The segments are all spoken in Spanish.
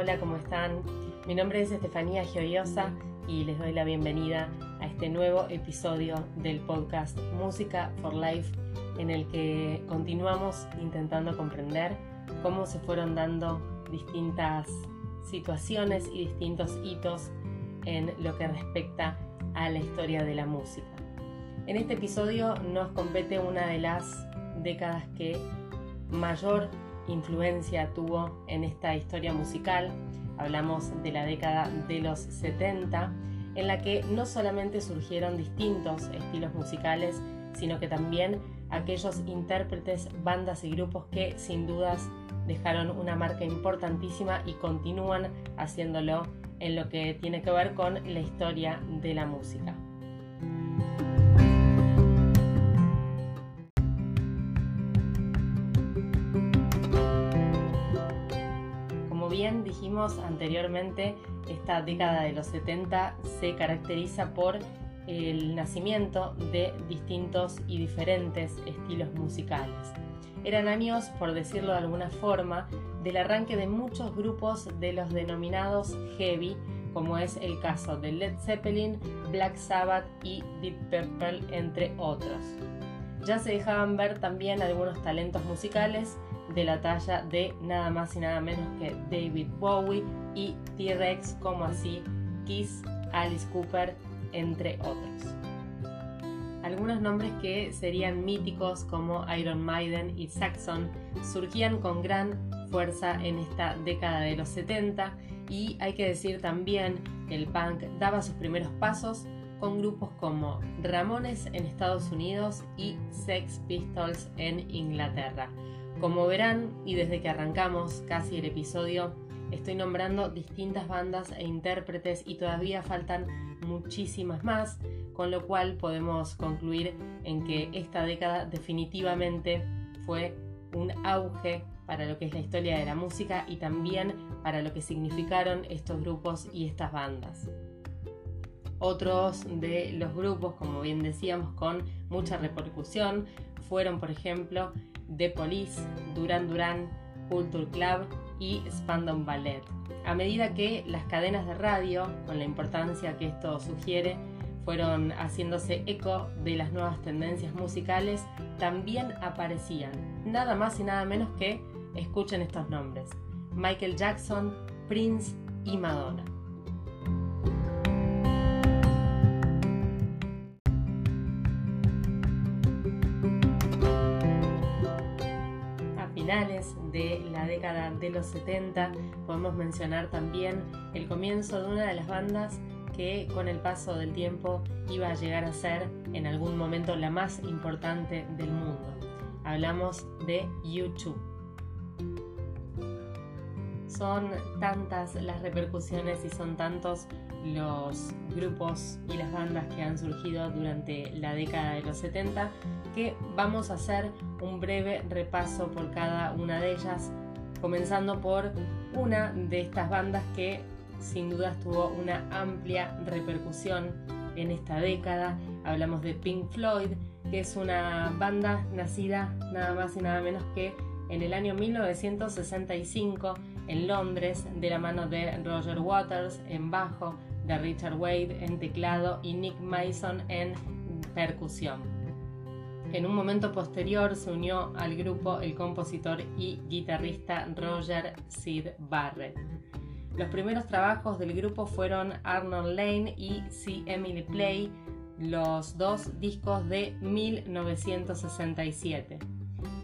Hola, ¿cómo están? Mi nombre es Estefanía Gioiosa y les doy la bienvenida a este nuevo episodio del podcast Música for Life en el que continuamos intentando comprender cómo se fueron dando distintas situaciones y distintos hitos en lo que respecta a la historia de la música. En este episodio nos compete una de las décadas que mayor influencia tuvo en esta historia musical. Hablamos de la década de los 70, en la que no solamente surgieron distintos estilos musicales, sino que también aquellos intérpretes, bandas y grupos que sin dudas dejaron una marca importantísima y continúan haciéndolo en lo que tiene que ver con la historia de la música. Dijimos anteriormente, esta década de los 70 se caracteriza por el nacimiento de distintos y diferentes estilos musicales. Eran años, por decirlo de alguna forma, del arranque de muchos grupos de los denominados heavy, como es el caso de Led Zeppelin, Black Sabbath y Deep Purple, entre otros. Ya se dejaban ver también algunos talentos musicales de la talla de nada más y nada menos que David Bowie y T-Rex, como así Kiss, Alice Cooper, entre otros. Algunos nombres que serían míticos como Iron Maiden y Saxon surgían con gran fuerza en esta década de los 70 y hay que decir también que el punk daba sus primeros pasos con grupos como Ramones en Estados Unidos y Sex Pistols en Inglaterra. Como verán, y desde que arrancamos casi el episodio, estoy nombrando distintas bandas e intérpretes y todavía faltan muchísimas más, con lo cual podemos concluir en que esta década definitivamente fue un auge para lo que es la historia de la música y también para lo que significaron estos grupos y estas bandas. Otros de los grupos, como bien decíamos, con mucha repercusión fueron, por ejemplo, The Police, Duran Duran, Culture Club y Spandau Ballet. A medida que las cadenas de radio, con la importancia que esto sugiere, fueron haciéndose eco de las nuevas tendencias musicales, también aparecían nada más y nada menos que, escuchen estos nombres, Michael Jackson, Prince y Madonna. De la década de los 70 podemos mencionar también el comienzo de una de las bandas que con el paso del tiempo iba a llegar a ser en algún momento la más importante del mundo. Hablamos de YouTube. Son tantas las repercusiones y son tantos los grupos y las bandas que han surgido durante la década de los 70 que vamos a hacer un breve repaso por cada una de ellas, comenzando por una de estas bandas que sin duda tuvo una amplia repercusión en esta década. Hablamos de Pink Floyd, que es una banda nacida nada más y nada menos que en el año 1965 en Londres de la mano de Roger Waters en bajo, de Richard Wade en teclado y Nick Mason en percusión. En un momento posterior se unió al grupo el compositor y guitarrista Roger Sid Barrett. Los primeros trabajos del grupo fueron Arnold Lane y See Emily Play, los dos discos de 1967.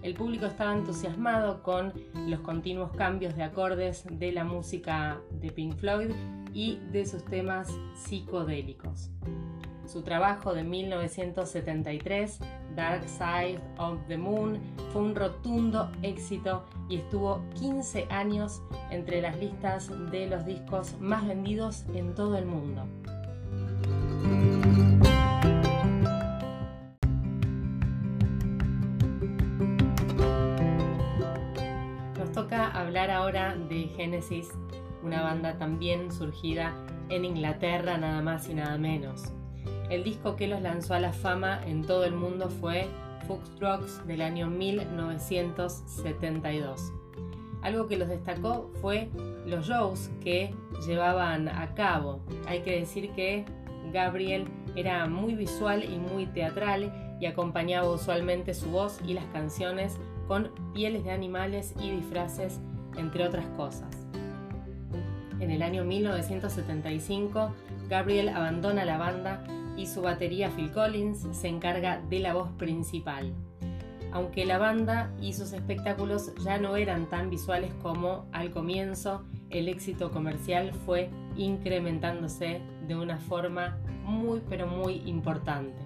El público estaba entusiasmado con los continuos cambios de acordes de la música de Pink Floyd y de sus temas psicodélicos. Su trabajo de 1973, Dark Side of the Moon, fue un rotundo éxito y estuvo 15 años entre las listas de los discos más vendidos en todo el mundo. Nos toca hablar ahora de Genesis una banda también surgida en Inglaterra nada más y nada menos. El disco que los lanzó a la fama en todo el mundo fue Fox Rocks del año 1972. Algo que los destacó fue los shows que llevaban a cabo. Hay que decir que Gabriel era muy visual y muy teatral y acompañaba usualmente su voz y las canciones con pieles de animales y disfraces, entre otras cosas. En el año 1975, Gabriel abandona la banda y su batería Phil Collins se encarga de la voz principal. Aunque la banda y sus espectáculos ya no eran tan visuales como al comienzo, el éxito comercial fue incrementándose de una forma muy pero muy importante.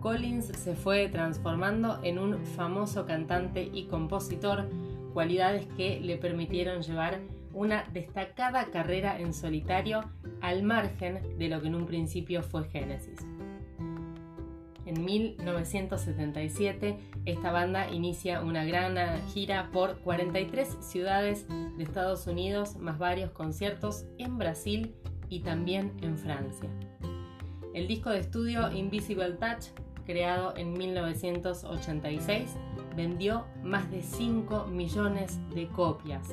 Collins se fue transformando en un famoso cantante y compositor, cualidades que le permitieron llevar una destacada carrera en solitario al margen de lo que en un principio fue Genesis. En 1977, esta banda inicia una gran gira por 43 ciudades de Estados Unidos, más varios conciertos en Brasil y también en Francia. El disco de estudio Invisible Touch, creado en 1986, vendió más de 5 millones de copias.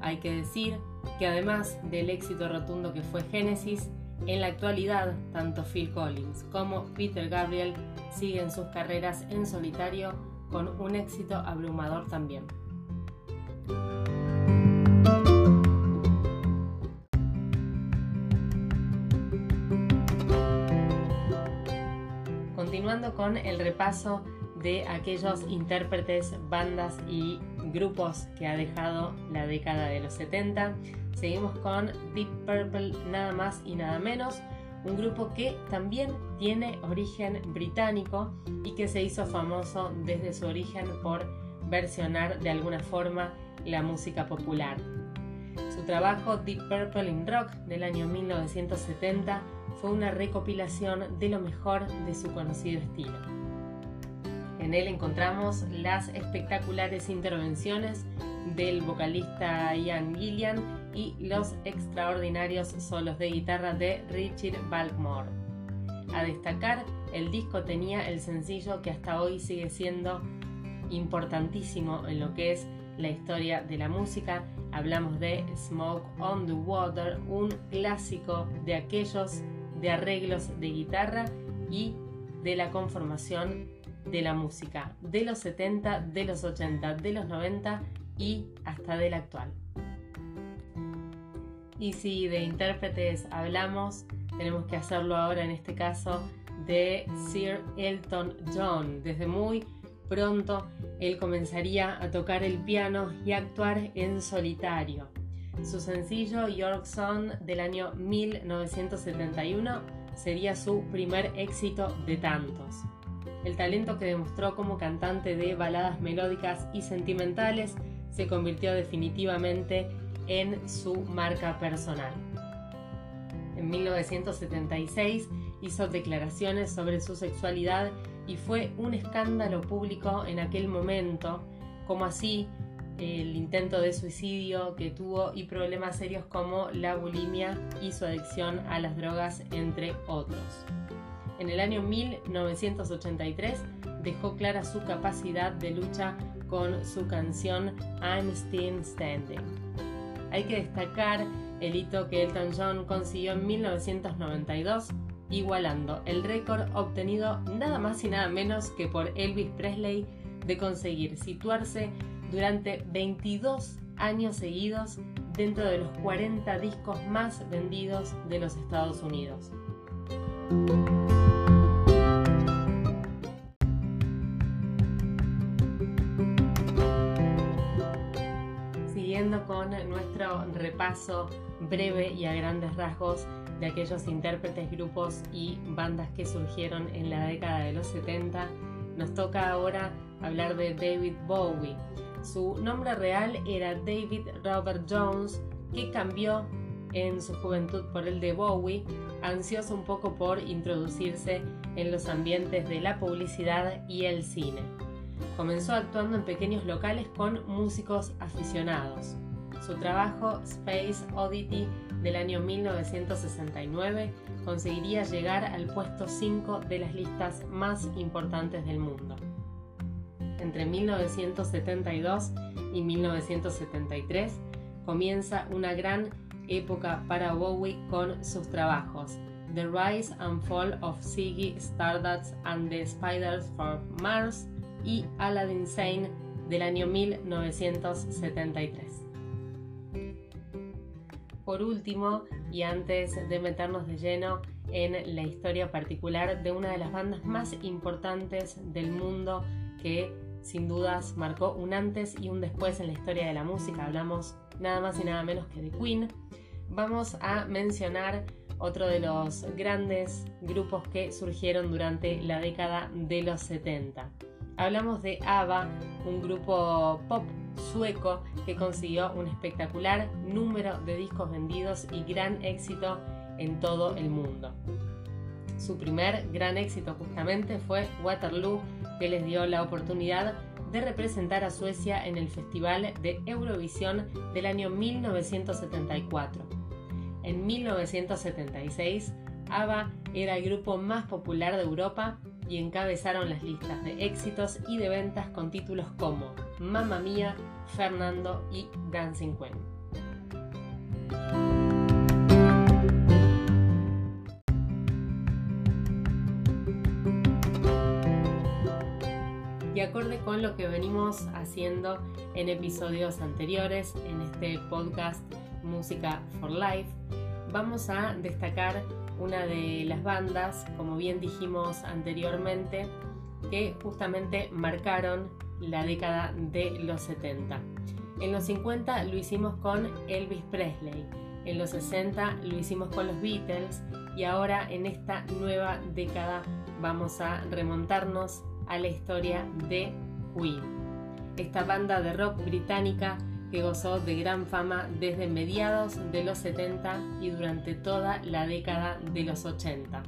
Hay que decir que además del éxito rotundo que fue Genesis, en la actualidad tanto Phil Collins como Peter Gabriel siguen sus carreras en solitario con un éxito abrumador también. Continuando con el repaso de aquellos intérpretes, bandas y grupos que ha dejado la década de los 70. Seguimos con Deep Purple, nada más y nada menos, un grupo que también tiene origen británico y que se hizo famoso desde su origen por versionar de alguna forma la música popular. Su trabajo Deep Purple in Rock del año 1970 fue una recopilación de lo mejor de su conocido estilo. En él encontramos las espectaculares intervenciones del vocalista Ian Gillian y los extraordinarios solos de guitarra de Richard Balkmore. A destacar, el disco tenía el sencillo que hasta hoy sigue siendo importantísimo en lo que es la historia de la música. Hablamos de Smoke on the Water, un clásico de aquellos de arreglos de guitarra y de la conformación de la música de los 70, de los 80, de los 90 y hasta del actual. Y si de intérpretes hablamos, tenemos que hacerlo ahora en este caso de Sir Elton John. Desde muy pronto él comenzaría a tocar el piano y a actuar en solitario. Su sencillo York Song del año 1971 sería su primer éxito de tantos el talento que demostró como cantante de baladas melódicas y sentimentales se convirtió definitivamente en su marca personal. En 1976 hizo declaraciones sobre su sexualidad y fue un escándalo público en aquel momento, como así el intento de suicidio que tuvo y problemas serios como la bulimia y su adicción a las drogas, entre otros en el año 1983 dejó clara su capacidad de lucha con su canción I'm Still Standing. Hay que destacar el hito que Elton John consiguió en 1992, igualando el récord obtenido nada más y nada menos que por Elvis Presley de conseguir situarse durante 22 años seguidos dentro de los 40 discos más vendidos de los Estados Unidos. Repaso breve y a grandes rasgos de aquellos intérpretes, grupos y bandas que surgieron en la década de los 70, nos toca ahora hablar de David Bowie. Su nombre real era David Robert Jones, que cambió en su juventud por el de Bowie, ansioso un poco por introducirse en los ambientes de la publicidad y el cine. Comenzó actuando en pequeños locales con músicos aficionados. Su trabajo Space Oddity del año 1969 conseguiría llegar al puesto 5 de las listas más importantes del mundo. Entre 1972 y y 1973 comienza una gran época para Bowie con sus trabajos The Rise and Fall of Ziggy Stardust and the Spiders from Mars y Aladdin Sane del año 1973. Por último, y antes de meternos de lleno en la historia particular de una de las bandas más importantes del mundo que sin dudas marcó un antes y un después en la historia de la música, hablamos nada más y nada menos que de Queen, vamos a mencionar otro de los grandes grupos que surgieron durante la década de los 70. Hablamos de ABBA, un grupo pop sueco que consiguió un espectacular número de discos vendidos y gran éxito en todo el mundo. Su primer gran éxito justamente fue Waterloo, que les dio la oportunidad de representar a Suecia en el Festival de Eurovisión del año 1974. En 1976, ABBA era el grupo más popular de Europa y encabezaron las listas de éxitos y de ventas con títulos como Mamma Mía, Fernando y Dancing Queen. Y acorde con lo que venimos haciendo en episodios anteriores en este podcast Música for Life, vamos a destacar una de las bandas, como bien dijimos anteriormente, que justamente marcaron la década de los 70. En los 50 lo hicimos con Elvis Presley, en los 60 lo hicimos con los Beatles y ahora en esta nueva década vamos a remontarnos a la historia de Queen. Esta banda de rock británica que gozó de gran fama desde mediados de los 70 y durante toda la década de los 80.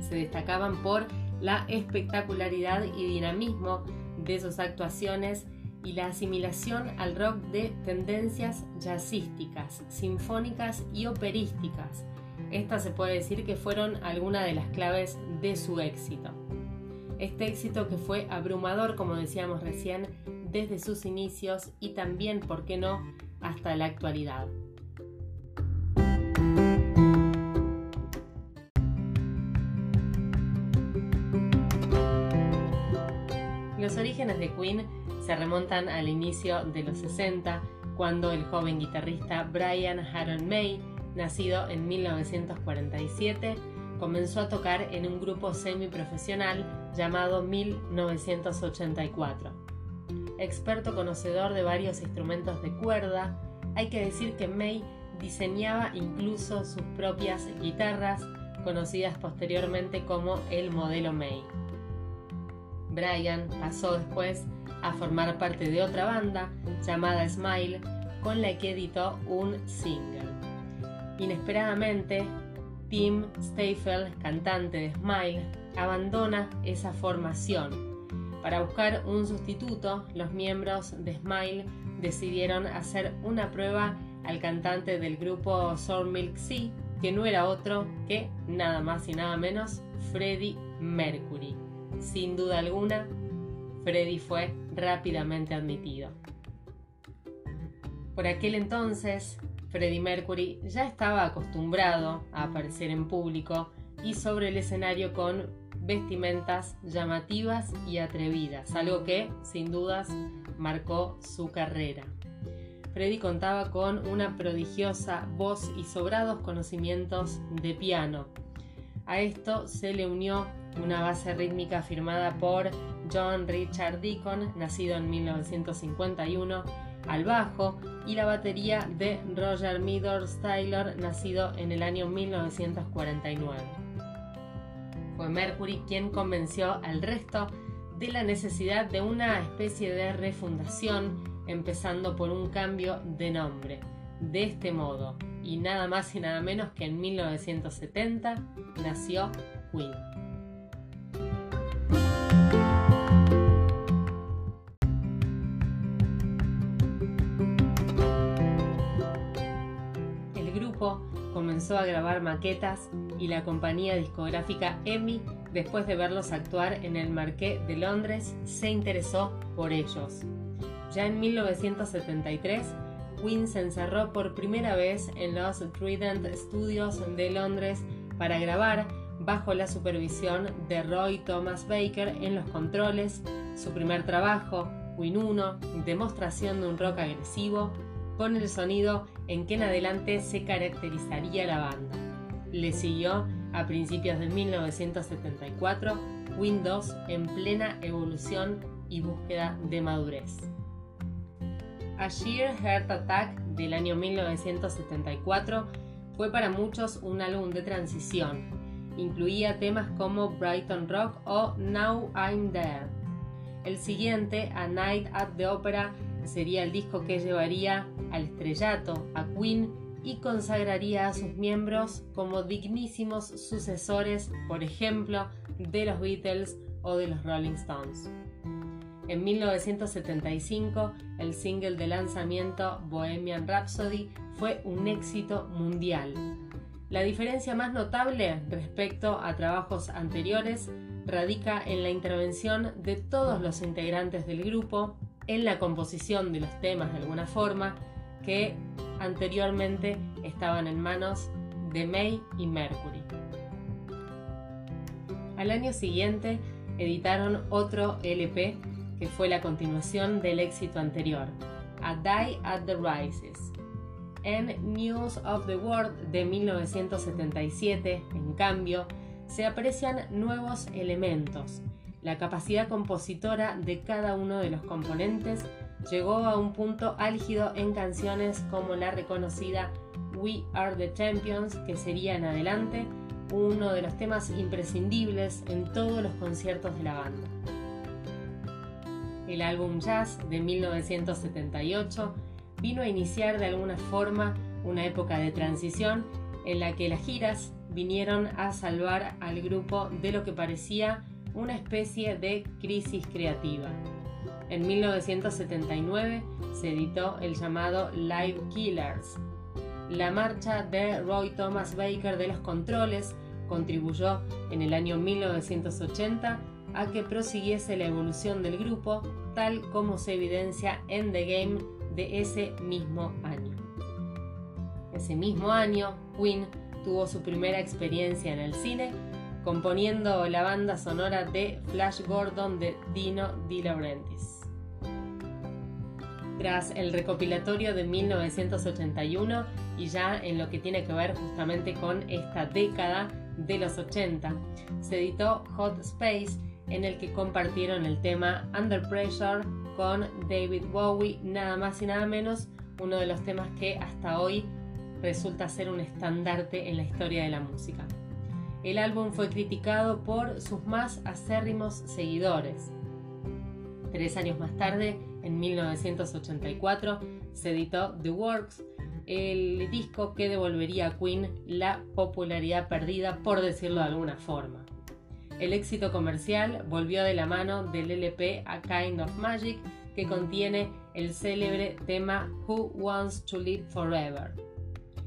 Se destacaban por la espectacularidad y dinamismo de sus actuaciones y la asimilación al rock de tendencias jazzísticas, sinfónicas y operísticas. Estas se puede decir que fueron algunas de las claves de su éxito. Este éxito que fue abrumador, como decíamos recién, desde sus inicios y también, ¿por qué no?, hasta la actualidad. Los orígenes de Queen se remontan al inicio de los 60, cuando el joven guitarrista Brian Haron May, nacido en 1947, comenzó a tocar en un grupo semiprofesional llamado 1984 experto conocedor de varios instrumentos de cuerda, hay que decir que May diseñaba incluso sus propias guitarras, conocidas posteriormente como el modelo May. Brian pasó después a formar parte de otra banda llamada Smile, con la que editó un single. Inesperadamente, Tim Stafel, cantante de Smile, abandona esa formación para buscar un sustituto, los miembros de Smile decidieron hacer una prueba al cantante del grupo Soul Milk Sea, que no era otro que nada más y nada menos Freddie Mercury. Sin duda alguna, Freddie fue rápidamente admitido. Por aquel entonces, Freddie Mercury ya estaba acostumbrado a aparecer en público y sobre el escenario con vestimentas llamativas y atrevidas, algo que, sin dudas, marcó su carrera. Freddy contaba con una prodigiosa voz y sobrados conocimientos de piano. A esto se le unió una base rítmica firmada por John Richard Deacon, nacido en 1951, al bajo, y la batería de Roger Meadows Taylor, nacido en el año 1949. Fue Mercury quien convenció al resto de la necesidad de una especie de refundación, empezando por un cambio de nombre. De este modo, y nada más y nada menos que en 1970, nació Queen. Comenzó a grabar maquetas y la compañía discográfica EMI, después de verlos actuar en el Marqués de Londres, se interesó por ellos. Ya en 1973, Queen se encerró por primera vez en los Trident Studios de Londres para grabar bajo la supervisión de Roy Thomas Baker en los controles, su primer trabajo, Queen 1, demostración de un rock agresivo, con el sonido en que en adelante se caracterizaría la banda. Le siguió a principios de 1974 Queen 2 en plena evolución y búsqueda de madurez. A Sheer Heart Attack del año 1974 fue para muchos un álbum de transición. Incluía temas como Brighton Rock o Now I'm There. El siguiente, A Night at the Opera, sería el disco que llevaría al estrellato a Queen y consagraría a sus miembros como dignísimos sucesores, por ejemplo, de los Beatles o de los Rolling Stones. En 1975, el single de lanzamiento Bohemian Rhapsody fue un éxito mundial. La diferencia más notable respecto a trabajos anteriores radica en la intervención de todos los integrantes del grupo en la composición de los temas de alguna forma que anteriormente estaban en manos de May y Mercury. Al año siguiente editaron otro LP que fue la continuación del éxito anterior, A Die at the Rises. En News of the World de 1977, en cambio, se aprecian nuevos elementos. La capacidad compositora de cada uno de los componentes llegó a un punto álgido en canciones como la reconocida We Are the Champions, que sería en adelante uno de los temas imprescindibles en todos los conciertos de la banda. El álbum Jazz de 1978, vino a iniciar de alguna forma una época de transición en la que las giras vinieron a salvar al grupo de lo que parecía una especie de crisis creativa. En 1979 se editó el llamado Live Killers. La marcha de Roy Thomas Baker de los controles contribuyó en el año 1980 a que prosiguiese la evolución del grupo tal como se evidencia en The Game de ese mismo año. Ese mismo año, Queen tuvo su primera experiencia en el cine componiendo la banda sonora de Flash Gordon de Dino De Laurentiis. Tras el recopilatorio de 1981 y ya en lo que tiene que ver justamente con esta década de los 80, se editó Hot Space en el que compartieron el tema Under Pressure con David Bowie, nada más y nada menos, uno de los temas que hasta hoy resulta ser un estandarte en la historia de la música. El álbum fue criticado por sus más acérrimos seguidores. Tres años más tarde, en 1984, se editó The Works, el disco que devolvería a Queen la popularidad perdida, por decirlo de alguna forma. El éxito comercial volvió de la mano del LP A Kind of Magic que contiene el célebre tema Who Wants to Live Forever.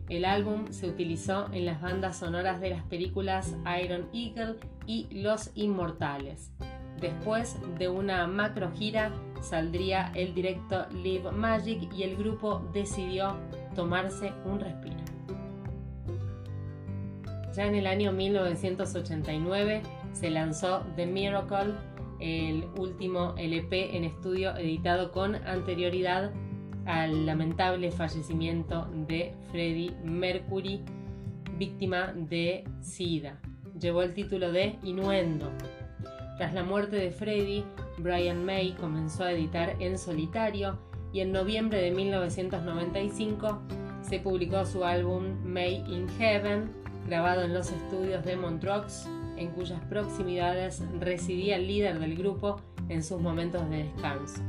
El álbum se utilizó en las bandas sonoras de las películas Iron Eagle y Los Inmortales. Después de una macro gira saldría el directo Live Magic y el grupo decidió tomarse un respiro. Ya en el año 1989 se lanzó The Miracle, el último LP en estudio editado con anterioridad al lamentable fallecimiento de Freddie Mercury, víctima de SIDA. Llevó el título de Inuendo. Tras la muerte de Freddie, Brian May comenzó a editar en solitario y en noviembre de 1995 se publicó su álbum May in Heaven, grabado en los estudios de Montreux en cuyas proximidades residía el líder del grupo en sus momentos de descanso.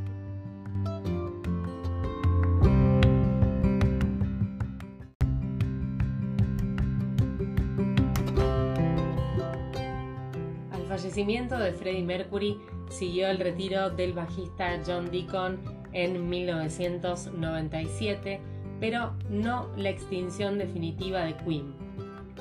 Fallecimiento de Freddie Mercury siguió el retiro del bajista John Deacon en 1997, pero no la extinción definitiva de Queen.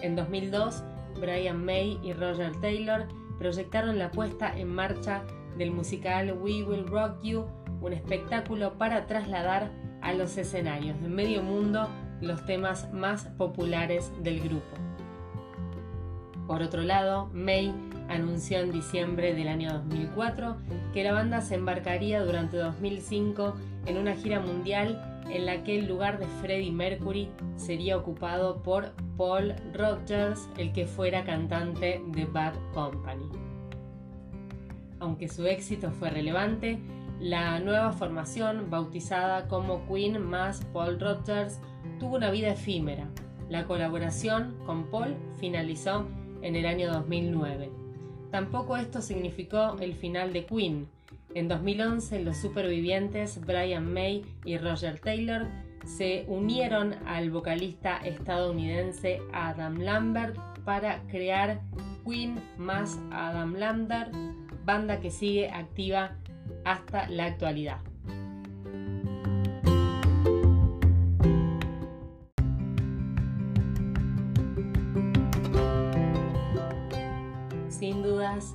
En 2002 Brian May y Roger Taylor proyectaron la puesta en marcha del musical We Will Rock You un espectáculo para trasladar a los escenarios de medio mundo los temas más populares del grupo. Por otro lado, May anunció en diciembre del año 2004 que la banda se embarcaría durante 2005 en una gira mundial en la que el lugar de Freddie Mercury sería ocupado por Paul Rodgers, el que fuera cantante de Bad Company. Aunque su éxito fue relevante, la nueva formación, bautizada como Queen más Paul Rodgers, tuvo una vida efímera. La colaboración con Paul finalizó en el año 2009. Tampoco esto significó el final de Queen. En 2011 los supervivientes Brian May y Roger Taylor se unieron al vocalista estadounidense Adam Lambert para crear Queen más Adam Lambert, banda que sigue activa hasta la actualidad.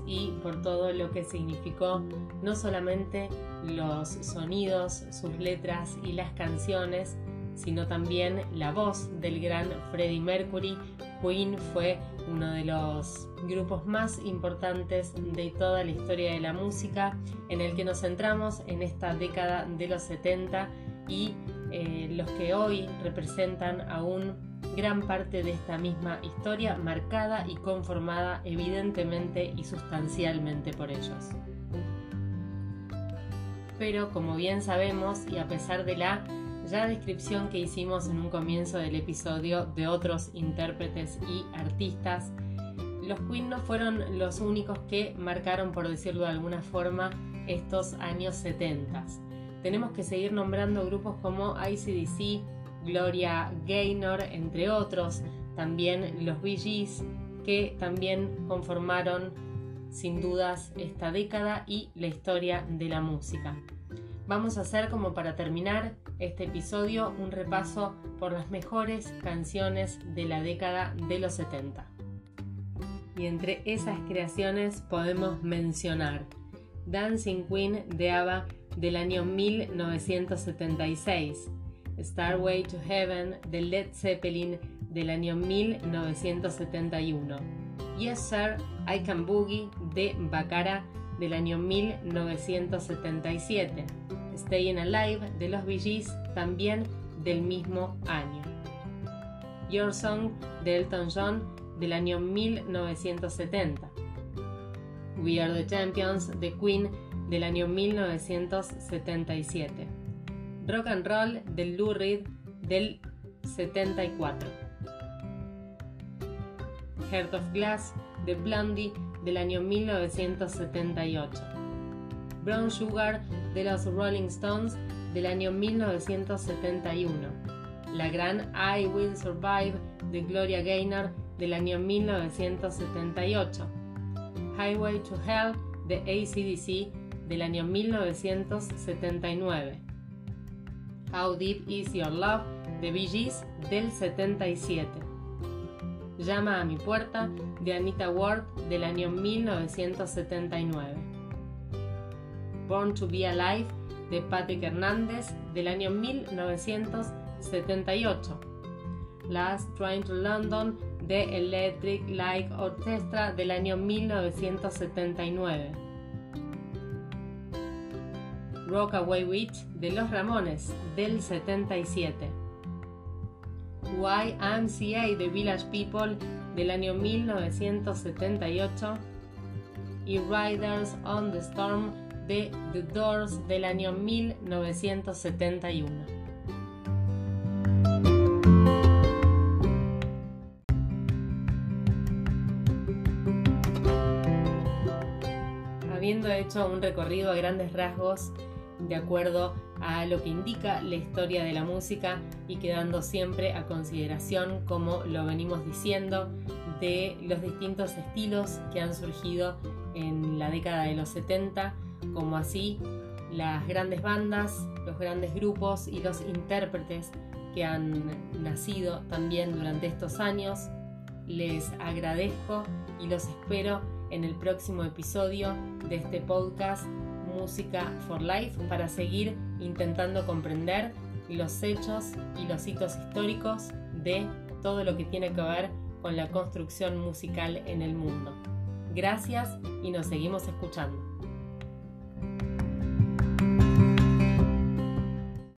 Y por todo lo que significó no solamente los sonidos, sus letras y las canciones, sino también la voz del gran Freddie Mercury. Queen fue uno de los grupos más importantes de toda la historia de la música, en el que nos centramos en esta década de los 70 y eh, los que hoy representan aún gran parte de esta misma historia, marcada y conformada evidentemente y sustancialmente por ellos. Pero como bien sabemos, y a pesar de la ya descripción que hicimos en un comienzo del episodio de otros intérpretes y artistas, los Queen no fueron los únicos que marcaron, por decirlo de alguna forma, estos años 70. Tenemos que seguir nombrando grupos como ICDC, Gloria Gaynor, entre otros, también los Bee que también conformaron sin dudas esta década y la historia de la música. Vamos a hacer como para terminar este episodio un repaso por las mejores canciones de la década de los 70. Y entre esas creaciones podemos mencionar Dancing Queen de ABBA del año 1976, Starway to Heaven de Led Zeppelin del año 1971, Yes Sir, I Can Boogie de Baccara del año 1977, Staying Alive de los Bee Gees también del mismo año, Your Song de Elton John del año 1970, We Are the Champions de Queen del año 1977, Rock and Roll del Lou Reed del 74, Heart of Glass de Blondie del año 1978, Brown Sugar de los Rolling Stones del año 1971, la gran I Will Survive de Gloria Gaynor del año 1978, Highway to Hell de ACDC del año 1979, How Deep Is Your Love de Bee Gees del 77, Llama a mi puerta de Anita Ward del año 1979, Born to Be Alive de Patrick Hernández del año 1978, Last Train to London de Electric Light Orchestra del año 1979. Rockaway Witch de Los Ramones del 77. YMCA de Village People del año 1978 y Riders on the Storm de The Doors del año 1971. Habiendo hecho un recorrido a grandes rasgos de acuerdo a lo que indica la historia de la música y quedando siempre a consideración, como lo venimos diciendo, de los distintos estilos que han surgido en la década de los 70, como así las grandes bandas, los grandes grupos y los intérpretes que han nacido también durante estos años. Les agradezco y los espero en el próximo episodio de este podcast Música for Life para seguir intentando comprender los hechos y los hitos históricos de todo lo que tiene que ver con la construcción musical en el mundo. Gracias y nos seguimos escuchando.